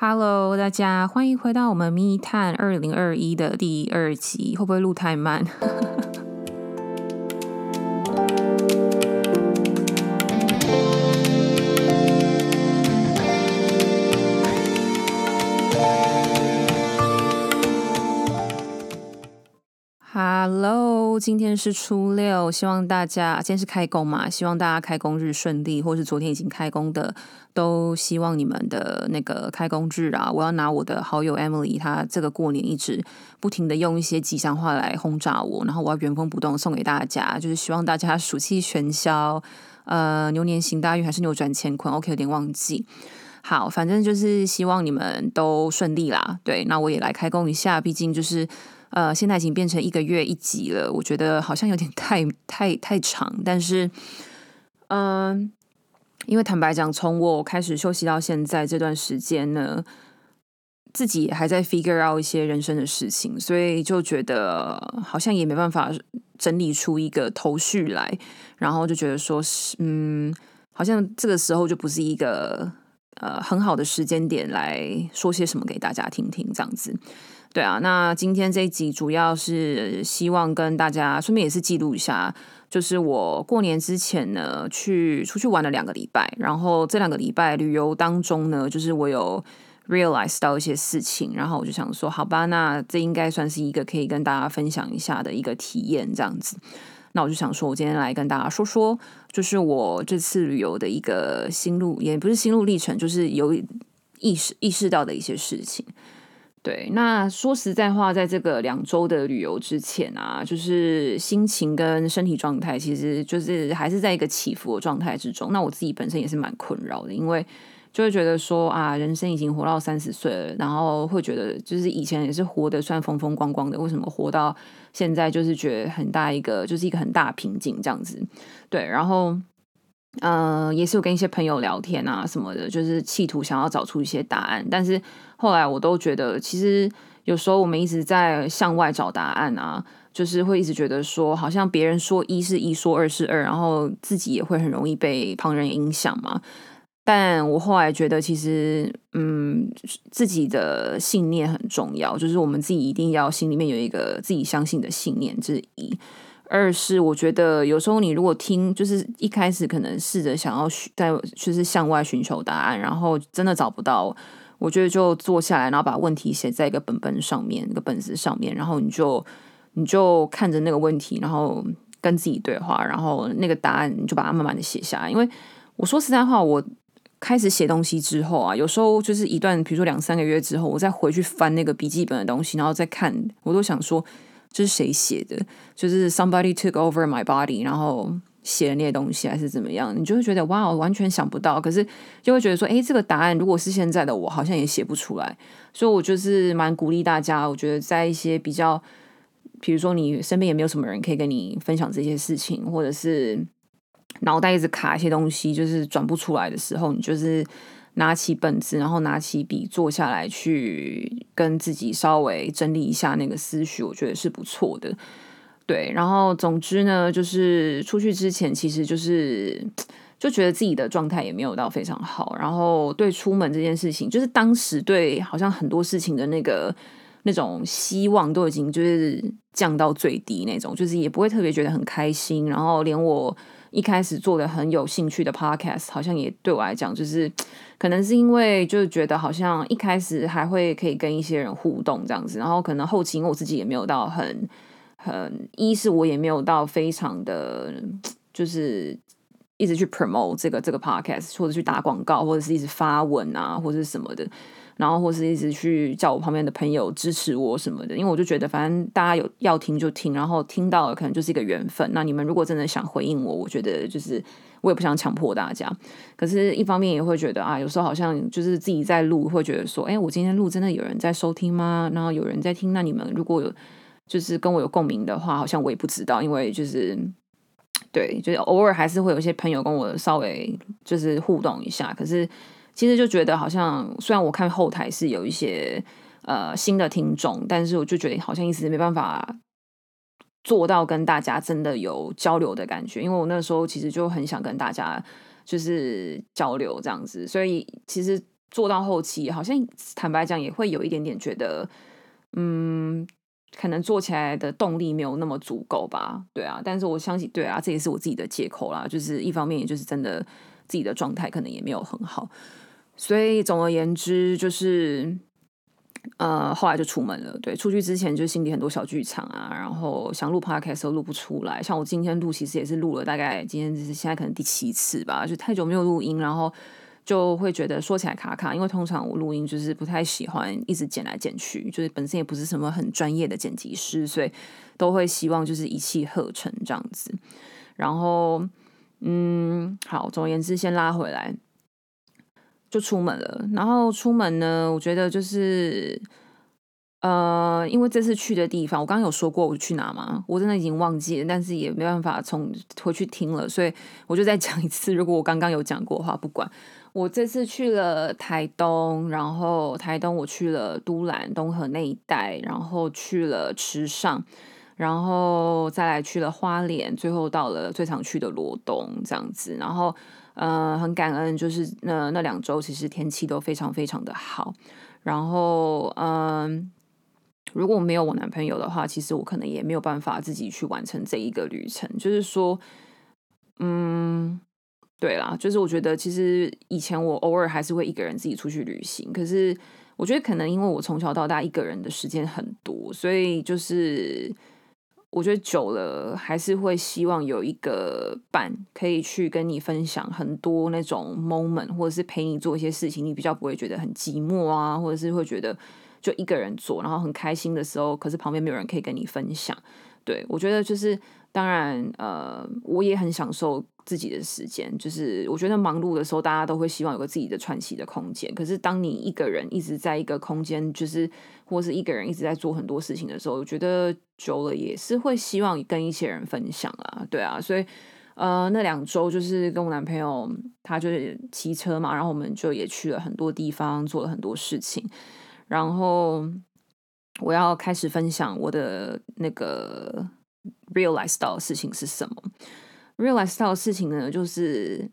Hello，大家欢迎回到我们《密探二零二一》的第二集。会不会录太慢 ？Hello，今天是初六，希望大家今天是开工嘛，希望大家开工日顺利，或是昨天已经开工的，都希望你们的那个开工日啊，我要拿我的好友 Emily，她这个过年一直不停的用一些吉祥话来轰炸我，然后我要原封不动送给大家，就是希望大家暑气全消，呃，牛年行大运还是扭转乾坤？OK，有点忘记。好，反正就是希望你们都顺利啦。对，那我也来开工一下，毕竟就是。呃，现在已经变成一个月一集了，我觉得好像有点太太太长。但是，嗯，因为坦白讲，从我开始休息到现在这段时间呢，自己还在 figure out 一些人生的事情，所以就觉得好像也没办法整理出一个头绪来，然后就觉得说是，嗯，好像这个时候就不是一个呃很好的时间点来说些什么给大家听听，这样子。对啊，那今天这一集主要是希望跟大家顺便也是记录一下，就是我过年之前呢去出去玩了两个礼拜，然后这两个礼拜旅游当中呢，就是我有 realize 到一些事情，然后我就想说，好吧，那这应该算是一个可以跟大家分享一下的一个体验，这样子。那我就想说，我今天来跟大家说说，就是我这次旅游的一个心路，也不是心路历程，就是有意识意识到的一些事情。对，那说实在话，在这个两周的旅游之前啊，就是心情跟身体状态，其实就是还是在一个起伏的状态之中。那我自己本身也是蛮困扰的，因为就会觉得说啊，人生已经活到三十岁了，然后会觉得就是以前也是活得算风风光光的，为什么活到现在就是觉得很大一个，就是一个很大瓶颈这样子。对，然后。嗯，也是有跟一些朋友聊天啊什么的，就是企图想要找出一些答案。但是后来我都觉得，其实有时候我们一直在向外找答案啊，就是会一直觉得说，好像别人说一是一，说二是二，然后自己也会很容易被旁人影响嘛。但我后来觉得，其实嗯，自己的信念很重要，就是我们自己一定要心里面有一个自己相信的信念之一。二是我觉得有时候你如果听，就是一开始可能试着想要在就是向外寻求答案，然后真的找不到，我觉得就坐下来，然后把问题写在一个本本上面，一个本子上面，然后你就你就看着那个问题，然后跟自己对话，然后那个答案你就把它慢慢的写下来。因为我说实在话，我开始写东西之后啊，有时候就是一段，比如说两三个月之后，我再回去翻那个笔记本的东西，然后再看，我都想说。这是谁写的？就是 somebody took over my body，然后写的那些东西，还是怎么样？你就会觉得哇，我完全想不到。可是就会觉得说，哎，这个答案如果是现在的我，好像也写不出来。所以我就是蛮鼓励大家。我觉得在一些比较，比如说你身边也没有什么人可以跟你分享这些事情，或者是脑袋一直卡一些东西，就是转不出来的时候，你就是。拿起本子，然后拿起笔，坐下来去跟自己稍微整理一下那个思绪，我觉得是不错的。对，然后总之呢，就是出去之前，其实就是 就觉得自己的状态也没有到非常好。然后对出门这件事情，就是当时对好像很多事情的那个那种希望都已经就是降到最低那种，就是也不会特别觉得很开心。然后连我。一开始做的很有兴趣的 podcast，好像也对我来讲，就是 可能是因为就是觉得好像一开始还会可以跟一些人互动这样子，然后可能后期因为我自己也没有到很很，一是我也没有到非常的，就是一直去 promote 这个这个 podcast，或者去打广告，或者是一直发文啊，或者是什么的。然后或是一直去叫我旁边的朋友支持我什么的，因为我就觉得反正大家有要听就听，然后听到了可能就是一个缘分。那你们如果真的想回应我，我觉得就是我也不想强迫大家。可是，一方面也会觉得啊，有时候好像就是自己在录，会觉得说，哎，我今天录真的有人在收听吗？然后有人在听，那你们如果有就是跟我有共鸣的话，好像我也不知道，因为就是对，就是偶尔还是会有一些朋友跟我稍微就是互动一下，可是。其实就觉得好像，虽然我看后台是有一些呃新的听众，但是我就觉得好像一直没办法做到跟大家真的有交流的感觉，因为我那时候其实就很想跟大家就是交流这样子，所以其实做到后期，好像坦白讲也会有一点点觉得，嗯，可能做起来的动力没有那么足够吧。对啊，但是我相信，对啊，这也是我自己的借口啦。就是一方面，也就是真的自己的状态可能也没有很好，所以总而言之，就是呃，后来就出门了。对，出去之前就心里很多小剧场啊，然后想录 podcast 都录不出来。像我今天录，其实也是录了大概今天是现在可能第七次吧，就太久没有录音，然后。就会觉得说起来卡卡，因为通常我录音就是不太喜欢一直剪来剪去，就是本身也不是什么很专业的剪辑师，所以都会希望就是一气呵成这样子。然后，嗯，好，总而言之，先拉回来，就出门了。然后出门呢，我觉得就是，呃，因为这次去的地方，我刚刚有说过我去哪吗？我真的已经忘记了，但是也没办法从回去听了，所以我就再讲一次。如果我刚刚有讲过的话，不管。我这次去了台东，然后台东我去了都兰、东河那一带，然后去了池上，然后再来去了花莲，最后到了最常去的罗东这样子。然后，呃，很感恩，就是那那两周其实天气都非常非常的好。然后，嗯，如果没有我男朋友的话，其实我可能也没有办法自己去完成这一个旅程。就是说，嗯。对啦，就是我觉得其实以前我偶尔还是会一个人自己出去旅行，可是我觉得可能因为我从小到大一个人的时间很多，所以就是我觉得久了还是会希望有一个伴可以去跟你分享很多那种 moment，或者是陪你做一些事情，你比较不会觉得很寂寞啊，或者是会觉得就一个人做，然后很开心的时候，可是旁边没有人可以跟你分享。对我觉得就是当然，呃，我也很享受。自己的时间，就是我觉得忙碌的时候，大家都会希望有个自己的喘息的空间。可是当你一个人一直在一个空间，就是或是一个人一直在做很多事情的时候，我觉得久了也是会希望跟一些人分享啊，对啊。所以呃，那两周就是跟我男朋友，他就是骑车嘛，然后我们就也去了很多地方，做了很多事情。然后我要开始分享我的那个 realize 到的事情是什么。Realize 到的事情呢，就是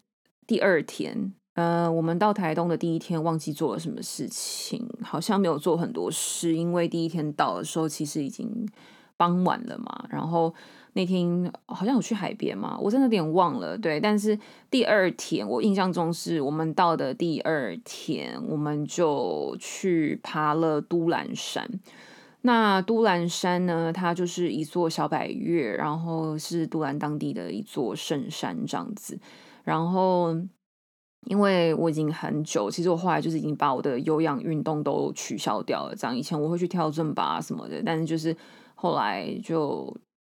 第二天，呃，我们到台东的第一天忘记做了什么事情，好像没有做很多事，因为第一天到的时候其实已经傍晚了嘛。然后那天好像有去海边嘛，我真的有点忘了。对，但是第二天我印象中是我们到的第二天，我们就去爬了都兰山。那都兰山呢？它就是一座小百岳，然后是都兰当地的一座圣山这样子。然后，因为我已经很久，其实我后来就是已经把我的有氧运动都取消掉了。这样以前我会去跳正吧什么的，但是就是后来就。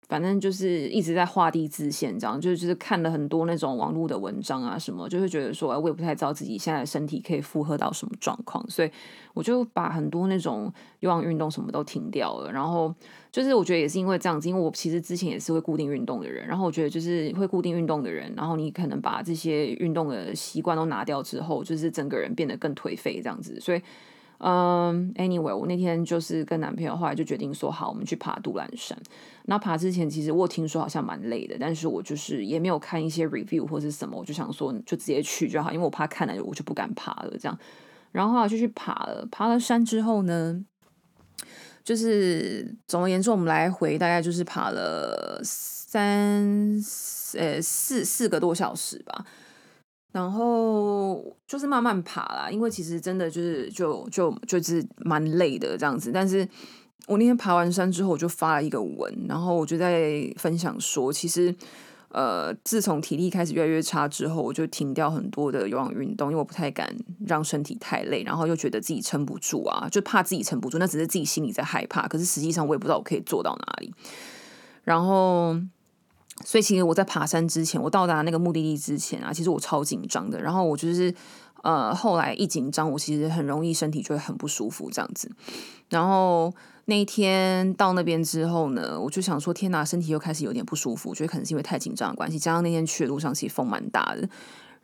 反正就是一直在画地自限，这样就是就是看了很多那种网络的文章啊什么，就会觉得说，我也不太知道自己现在的身体可以负荷到什么状况，所以我就把很多那种有氧运动什么都停掉了。然后就是我觉得也是因为这样子，因为我其实之前也是会固定运动的人，然后我觉得就是会固定运动的人，然后你可能把这些运动的习惯都拿掉之后，就是整个人变得更颓废这样子，所以。嗯，anyway，我那天就是跟男朋友后来就决定说好，我们去爬杜兰山。那爬之前其实我听说好像蛮累的，但是我就是也没有看一些 review 或是什么，我就想说就直接去就好，因为我怕看了我就不敢爬了这样。然后后来就去爬了，爬了山之后呢，就是总而言之，我们来回大概就是爬了三呃四四个多小时吧。然后就是慢慢爬啦，因为其实真的就是就就就是蛮累的这样子。但是我那天爬完山之后，我就发了一个文，然后我就在分享说，其实呃，自从体力开始越来越差之后，我就停掉很多的有氧运动，因为我不太敢让身体太累，然后又觉得自己撑不住啊，就怕自己撑不住，那只是自己心里在害怕，可是实际上我也不知道我可以做到哪里。然后。所以其实我在爬山之前，我到达那个目的地之前啊，其实我超紧张的。然后我就是呃，后来一紧张，我其实很容易身体就会很不舒服这样子。然后那一天到那边之后呢，我就想说，天哪，身体又开始有点不舒服，我觉得可能是因为太紧张的关系，加上那天去的路上其实风蛮大的。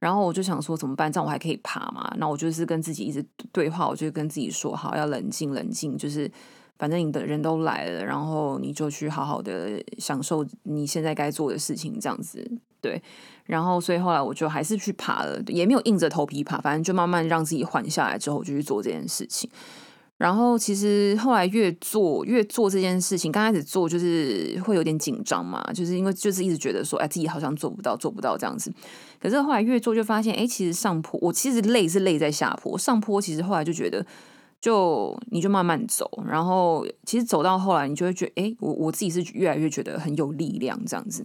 然后我就想说怎么办？这样我还可以爬嘛？那我就是跟自己一直对话，我就跟自己说，好，要冷静冷静，就是。反正你的人都来了，然后你就去好好的享受你现在该做的事情，这样子。对，然后所以后来我就还是去爬了，也没有硬着头皮爬，反正就慢慢让自己缓下来之后，就去做这件事情。然后其实后来越做越做这件事情，刚开始做就是会有点紧张嘛，就是因为就是一直觉得说，哎，自己好像做不到，做不到这样子。可是后来越做就发现，哎，其实上坡我其实累是累在下坡，上坡其实后来就觉得，就你就慢慢走，然后其实走到后来，你就会觉得，哎，我我自己是越来越觉得很有力量这样子。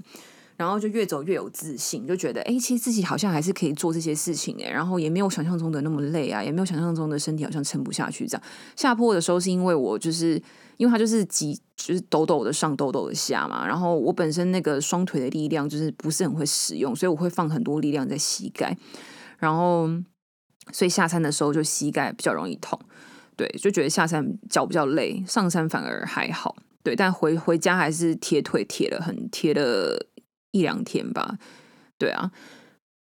然后就越走越有自信，就觉得哎，其实自己好像还是可以做这些事情哎，然后也没有想象中的那么累啊，也没有想象中的身体好像撑不下去这样。下坡的时候是因为我就是因为它就是急，就是抖抖的上，抖抖的下嘛。然后我本身那个双腿的力量就是不是很会使用，所以我会放很多力量在膝盖，然后所以下山的时候就膝盖比较容易痛。对，就觉得下山脚比较累，上山反而还好。对，但回回家还是贴腿贴了很贴了。一两天吧，对啊，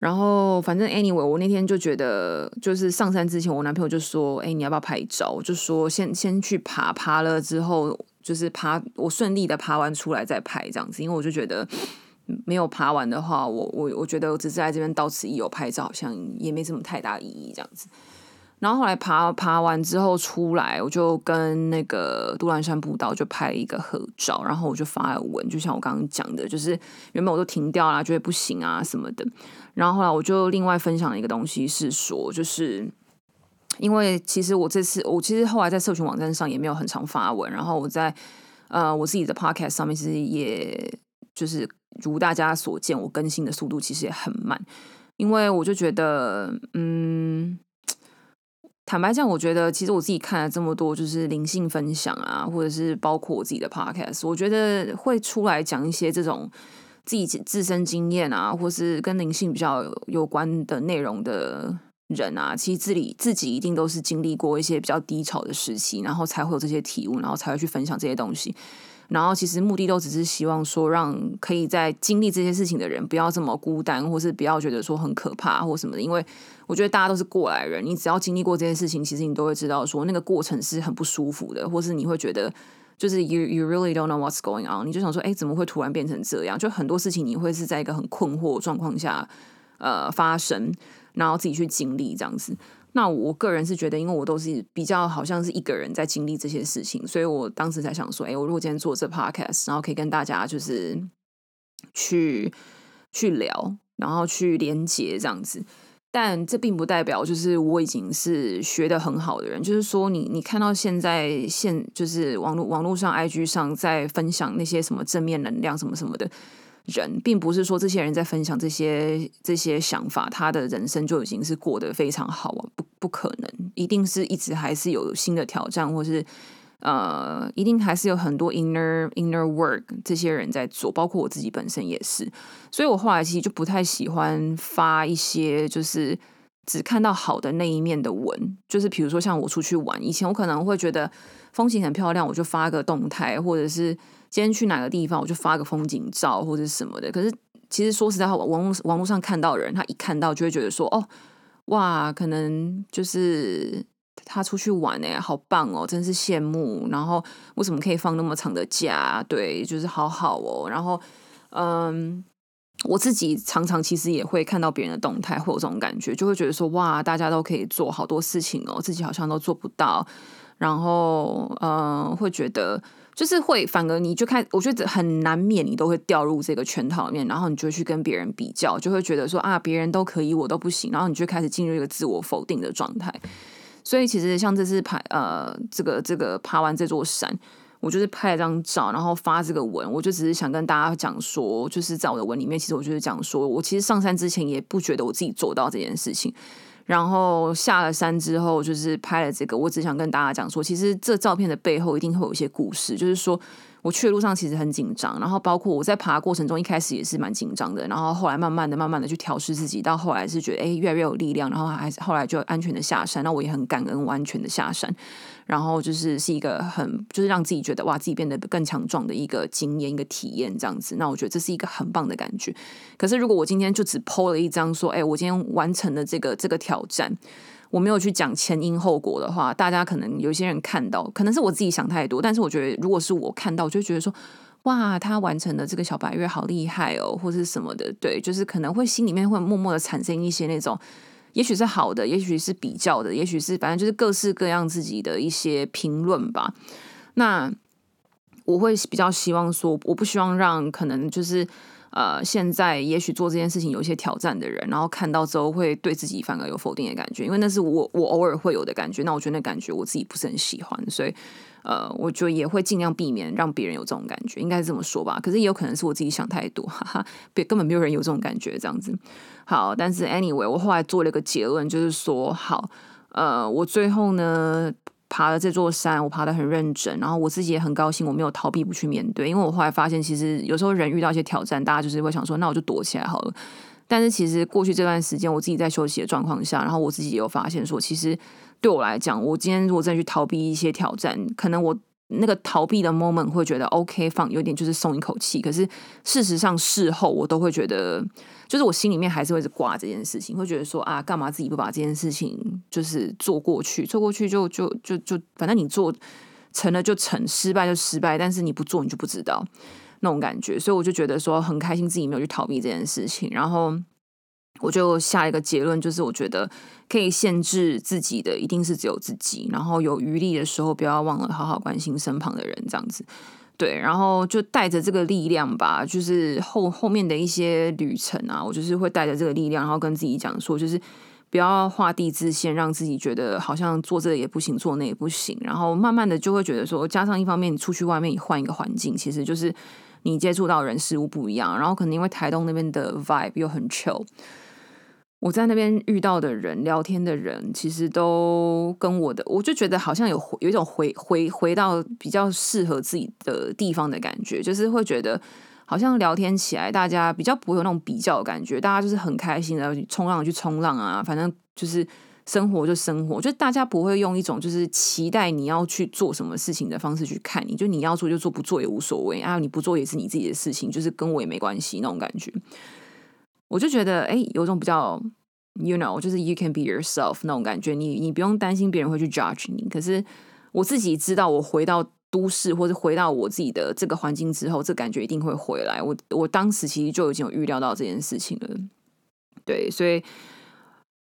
然后反正 anyway，我那天就觉得，就是上山之前，我男朋友就说：“哎，你要不要拍照？”我就说：“先先去爬，爬了之后，就是爬我顺利的爬完出来再拍这样子。”因为我就觉得没有爬完的话，我我我觉得我只是在这边到此一游拍照，好像也没什么太大意义这样子。然后后来爬爬完之后出来，我就跟那个杜兰山步道就拍了一个合照，然后我就发了文，就像我刚刚讲的，就是原本我都停掉了，觉得不行啊什么的。然后后来我就另外分享了一个东西，是说，就是因为其实我这次我其实后来在社群网站上也没有很常发文，然后我在呃我自己的 podcast 上面其实也就是如大家所见，我更新的速度其实也很慢，因为我就觉得嗯。坦白讲，我觉得其实我自己看了这么多，就是灵性分享啊，或者是包括我自己的 podcast，我觉得会出来讲一些这种自己自身经验啊，或是跟灵性比较有关的内容的人啊，其实自己自己一定都是经历过一些比较低潮的时期，然后才会有这些体悟，然后才会去分享这些东西。然后其实目的都只是希望说，让可以在经历这些事情的人不要这么孤单，或是不要觉得说很可怕或什么的。因为我觉得大家都是过来人，你只要经历过这件事情，其实你都会知道说那个过程是很不舒服的，或是你会觉得就是 you you really don't know what's going on，你就想说，哎，怎么会突然变成这样？就很多事情你会是在一个很困惑状况下呃发生，然后自己去经历这样子。那我个人是觉得，因为我都是比较好像是一个人在经历这些事情，所以我当时才想说，哎，我如果今天做这 podcast，然后可以跟大家就是去去聊，然后去连接这样子。但这并不代表就是我已经是学的很好的人，就是说你你看到现在现就是网络网络上 IG 上在分享那些什么正面能量什么什么的。人并不是说这些人在分享这些这些想法，他的人生就已经是过得非常好啊，不不可能，一定是一直还是有新的挑战，或是呃，一定还是有很多 inner inner work 这些人在做，包括我自己本身也是，所以我后来其实就不太喜欢发一些就是只看到好的那一面的文，就是比如说像我出去玩，以前我可能会觉得风景很漂亮，我就发个动态，或者是。今天去哪个地方，我就发个风景照或者什么的。可是其实说实在话，网络网络上看到的人，他一看到就会觉得说：“哦，哇，可能就是他出去玩哎，好棒哦，真是羡慕。”然后为什么可以放那么长的假？对，就是好好哦。然后，嗯，我自己常常其实也会看到别人的动态，会有这种感觉，就会觉得说：“哇，大家都可以做好多事情哦，自己好像都做不到。”然后，嗯，会觉得。就是会，反而你就看，我觉得很难免，你都会掉入这个圈套里面，然后你就去跟别人比较，就会觉得说啊，别人都可以，我都不行，然后你就开始进入一个自我否定的状态。所以其实像这次爬呃，这个这个爬完这座山，我就是拍了张照，然后发这个文，我就只是想跟大家讲说，就是在我的文里面，其实我就是讲说我其实上山之前也不觉得我自己做到这件事情。然后下了山之后，就是拍了这个。我只想跟大家讲说，其实这照片的背后一定会有一些故事。就是说我去的路上其实很紧张，然后包括我在爬过程中，一开始也是蛮紧张的。然后后来慢慢的、慢慢的去调试自己，到后来是觉得哎，越来越有力量。然后还是后来就安全的下山。那我也很感恩我安全的下山。然后就是是一个很，就是让自己觉得哇，自己变得更强壮的一个经验、一个体验这样子。那我觉得这是一个很棒的感觉。可是如果我今天就只 PO 了一张说，哎，我今天完成了这个这个挑战，我没有去讲前因后果的话，大家可能有些人看到，可能是我自己想太多。但是我觉得，如果是我看到，我就觉得说。哇，他完成的这个小白月好厉害哦，或是什么的，对，就是可能会心里面会默默的产生一些那种，也许是好的，也许是比较的，也许是反正就是各式各样自己的一些评论吧。那我会比较希望说，我不希望让可能就是呃，现在也许做这件事情有一些挑战的人，然后看到之后会对自己反而有否定的感觉，因为那是我我偶尔会有的感觉，那我觉得那感觉我自己不是很喜欢，所以。呃，我就也会尽量避免让别人有这种感觉，应该是这么说吧。可是也有可能是我自己想太多，哈哈，别根本没有人有这种感觉，这样子。好，但是 anyway，我后来做了一个结论，就是说，好，呃，我最后呢爬了这座山，我爬的很认真，然后我自己也很高兴，我没有逃避不去面对，因为我后来发现，其实有时候人遇到一些挑战，大家就是会想说，那我就躲起来好了。但是其实过去这段时间，我自己在休息的状况下，然后我自己也有发现说，其实。对我来讲，我今天如果再去逃避一些挑战，可能我那个逃避的 moment 会觉得 OK，放有点就是松一口气。可是事实上事后我都会觉得，就是我心里面还是会是挂这件事情，会觉得说啊，干嘛自己不把这件事情就是做过去，做过去就就就就，反正你做成了就成，失败就失败，但是你不做你就不知道那种感觉。所以我就觉得说很开心自己没有去逃避这件事情，然后。我就下一个结论，就是我觉得可以限制自己的，一定是只有自己。然后有余力的时候，不要忘了好好关心身旁的人，这样子。对，然后就带着这个力量吧，就是后后面的一些旅程啊，我就是会带着这个力量，然后跟自己讲说，就是不要画地自限，让自己觉得好像做这个也不行，做那也不行。然后慢慢的就会觉得说，加上一方面你出去外面，你换一个环境，其实就是你接触到人事物不一样。然后可能因为台东那边的 vibe 又很 chill。我在那边遇到的人，聊天的人，其实都跟我的，我就觉得好像有有一种回回回到比较适合自己的地方的感觉，就是会觉得好像聊天起来，大家比较不会有那种比较的感觉，大家就是很开心的冲浪去冲浪啊，反正就是生活就生活，就大家不会用一种就是期待你要去做什么事情的方式去看你，就你要做就做，不做也无所谓啊，你不做也是你自己的事情，就是跟我也没关系那种感觉。我就觉得，哎，有种比较，you know，就是 you can be yourself 那种感觉，你你不用担心别人会去 judge 你。可是我自己知道，我回到都市或者回到我自己的这个环境之后，这感觉一定会回来。我我当时其实就已经有预料到这件事情了。对，所以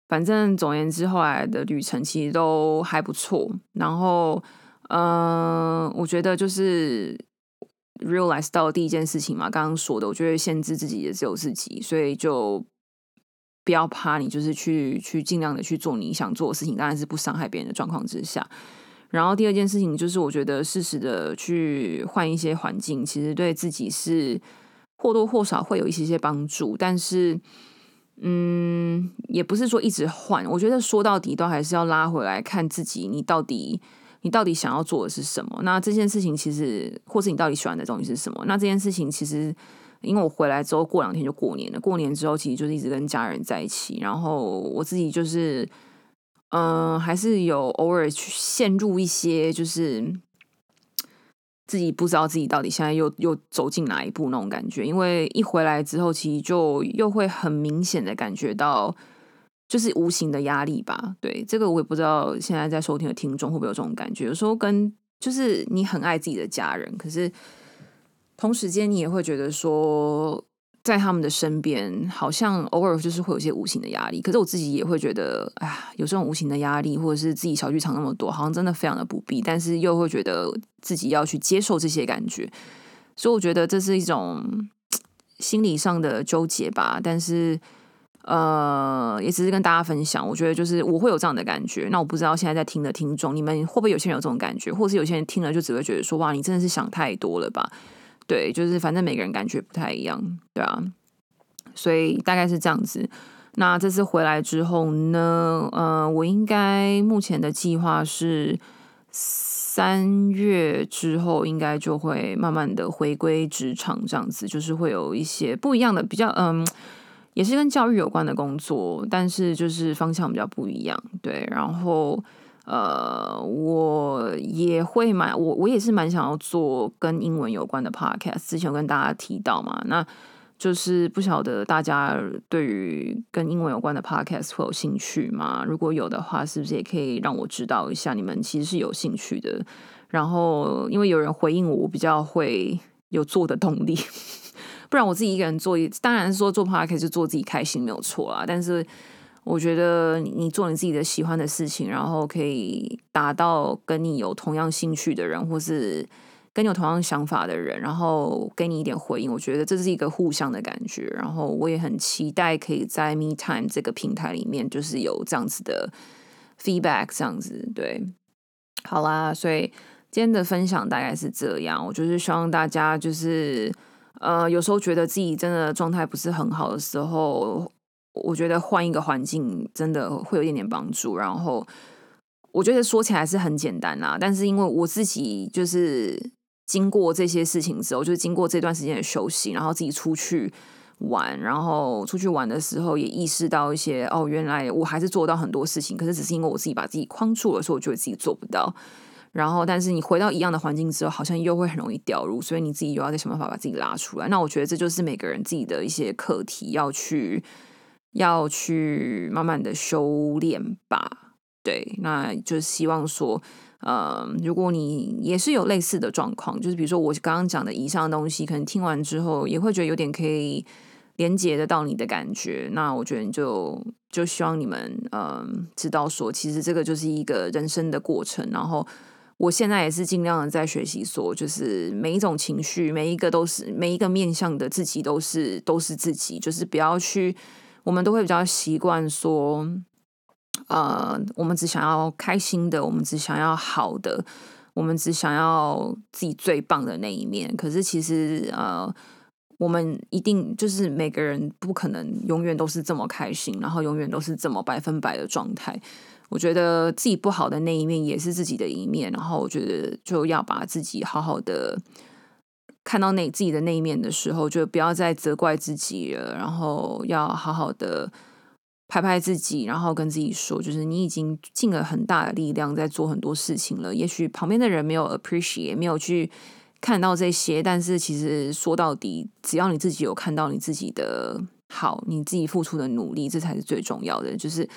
反正总言之，后来的旅程其实都还不错。然后，嗯，我觉得就是。Realize 到第一件事情嘛，刚刚说的，我觉得限制自己也只有自己，所以就不要怕，你就是去去尽量的去做你想做的事情，当然是不伤害别人的状况之下。然后第二件事情就是，我觉得适时的去换一些环境，其实对自己是或多或少会有一些些帮助。但是，嗯，也不是说一直换，我觉得说到底都还是要拉回来看自己，你到底。你到底想要做的是什么？那这件事情其实，或是你到底喜欢的东西是什么？那这件事情其实，因为我回来之后过两天就过年了，过年之后其实就是一直跟家人在一起，然后我自己就是，嗯，还是有偶尔去陷入一些，就是自己不知道自己到底现在又又走进哪一步那种感觉。因为一回来之后，其实就又会很明显的感觉到。就是无形的压力吧，对这个我也不知道，现在在收听的听众会不会有这种感觉？有时候跟就是你很爱自己的家人，可是同时间你也会觉得说，在他们的身边，好像偶尔就是会有些无形的压力。可是我自己也会觉得，哎呀，有这种无形的压力，或者是自己小剧场那么多，好像真的非常的不必。但是又会觉得自己要去接受这些感觉，所以我觉得这是一种心理上的纠结吧。但是。呃，也只是跟大家分享，我觉得就是我会有这样的感觉。那我不知道现在在听的听众，你们会不会有些人有这种感觉，或者是有些人听了就只会觉得说，哇，你真的是想太多了吧？对，就是反正每个人感觉不太一样，对啊。所以大概是这样子。那这次回来之后呢，呃，我应该目前的计划是三月之后应该就会慢慢的回归职场，这样子就是会有一些不一样的，比较嗯。也是跟教育有关的工作，但是就是方向比较不一样，对。然后呃，我也会蛮我我也是蛮想要做跟英文有关的 podcast。之前有跟大家提到嘛，那就是不晓得大家对于跟英文有关的 podcast 会有兴趣吗？如果有的话，是不是也可以让我知道一下，你们其实是有兴趣的？然后因为有人回应我，我比较会有做的动力。不然我自己一个人做，当然说做 podcast 就做自己开心没有错啊。但是我觉得你做你自己的喜欢的事情，然后可以达到跟你有同样兴趣的人，或是跟你有同样想法的人，然后给你一点回应，我觉得这是一个互相的感觉。然后我也很期待可以在 Me Time 这个平台里面，就是有这样子的 feedback，这样子对。好啦，所以今天的分享大概是这样。我就是希望大家就是。呃，有时候觉得自己真的状态不是很好的时候，我觉得换一个环境真的会有一点点帮助。然后我觉得说起来是很简单啦，但是因为我自己就是经过这些事情之后，就是经过这段时间的休息，然后自己出去玩，然后出去玩的时候也意识到一些哦，原来我还是做到很多事情，可是只是因为我自己把自己框住了，所以我觉得自己做不到。然后，但是你回到一样的环境之后，好像又会很容易掉入，所以你自己又要再想办法把自己拉出来。那我觉得这就是每个人自己的一些课题，要去要去慢慢的修炼吧。对，那就希望说，呃，如果你也是有类似的状况，就是比如说我刚刚讲的以上的东西，可能听完之后也会觉得有点可以连接得到你的感觉。那我觉得就就希望你们嗯知道说，其实这个就是一个人生的过程，然后。我现在也是尽量的在学习，说就是每一种情绪，每一个都是每一个面向的自己，都是都是自己，就是不要去，我们都会比较习惯说，呃，我们只想要开心的，我们只想要好的，我们只想要自己最棒的那一面。可是其实，呃，我们一定就是每个人不可能永远都是这么开心，然后永远都是这么百分百的状态。我觉得自己不好的那一面也是自己的一面，然后我觉得就要把自己好好的看到那自己的那一面的时候，就不要再责怪自己了，然后要好好的拍拍自己，然后跟自己说，就是你已经尽了很大的力量在做很多事情了。也许旁边的人没有 appreciate，没有去看到这些，但是其实说到底，只要你自己有看到你自己的好，你自己付出的努力，这才是最重要的，就是。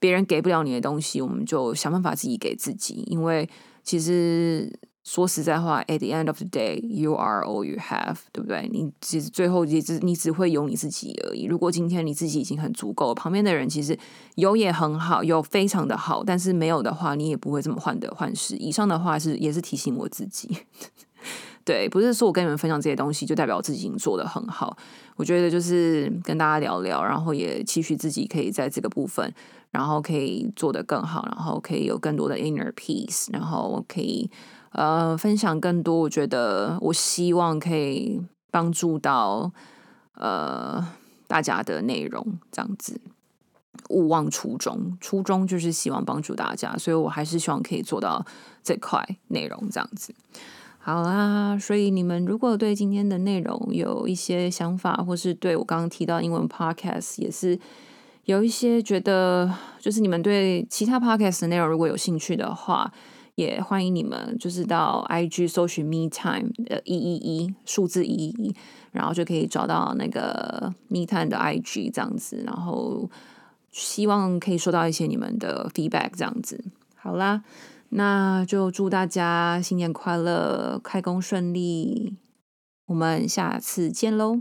别人给不了你的东西，我们就想办法自己给自己。因为其实说实在话，at the end of the day，you are all you have，对不对？你其实最后也只你只会有你自己而已。如果今天你自己已经很足够，旁边的人其实有也很好，有非常的好，但是没有的话，你也不会这么患得患失。以上的话是也是提醒我自己。对，不是说我跟你们分享这些东西就代表我自己已经做的很好。我觉得就是跟大家聊聊，然后也期许自己可以在这个部分，然后可以做得更好，然后可以有更多的 inner peace，然后可以呃分享更多。我觉得我希望可以帮助到呃大家的内容，这样子勿忘初衷，初衷就是希望帮助大家，所以我还是希望可以做到这块内容，这样子。好啦，所以你们如果对今天的内容有一些想法，或是对我刚刚提到英文 podcast 也是有一些觉得，就是你们对其他 podcast 的内容如果有兴趣的话，也欢迎你们就是到 IG 搜寻 Me Time 的一一一数字一一一，然后就可以找到那个 Me Time 的 IG 这样子，然后希望可以收到一些你们的 feedback 这样子。好啦。那就祝大家新年快乐，开工顺利，我们下次见喽。